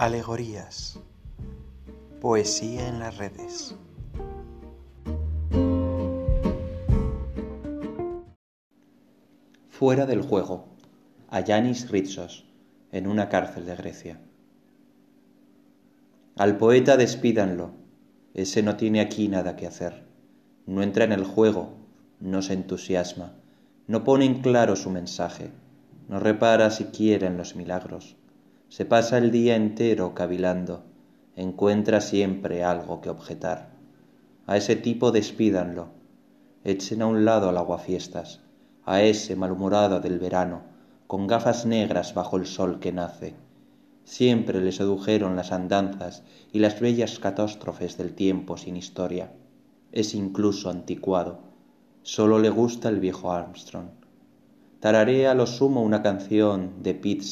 Alegorías. Poesía en las redes. Fuera del juego. A Yanis Ritsos, en una cárcel de Grecia. Al poeta despídanlo. Ese no tiene aquí nada que hacer. No entra en el juego, no se entusiasma, no pone en claro su mensaje, no repara siquiera en los milagros se pasa el día entero cavilando, encuentra siempre algo que objetar. A ese tipo despídanlo, echen a un lado al aguafiestas, a ese malhumorado del verano, con gafas negras bajo el sol que nace. Siempre le sedujeron las andanzas y las bellas catástrofes del tiempo sin historia. Es incluso anticuado. Solo le gusta el viejo Armstrong. Tararea a lo sumo una canción de Pete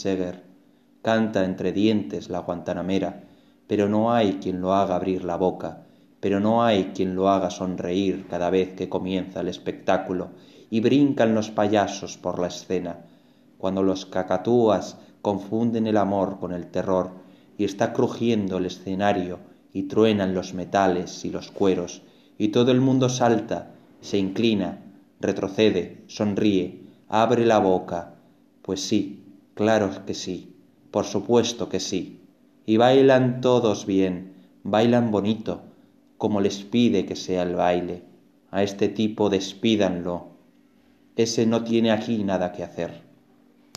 canta entre dientes la guantanamera, pero no hay quien lo haga abrir la boca, pero no hay quien lo haga sonreír cada vez que comienza el espectáculo y brincan los payasos por la escena, cuando los cacatúas confunden el amor con el terror y está crujiendo el escenario y truenan los metales y los cueros y todo el mundo salta, se inclina, retrocede, sonríe, abre la boca. Pues sí, claro que sí, por supuesto que sí. Y bailan todos bien, bailan bonito, como les pide que sea el baile. A este tipo despídanlo. Ese no tiene aquí nada que hacer.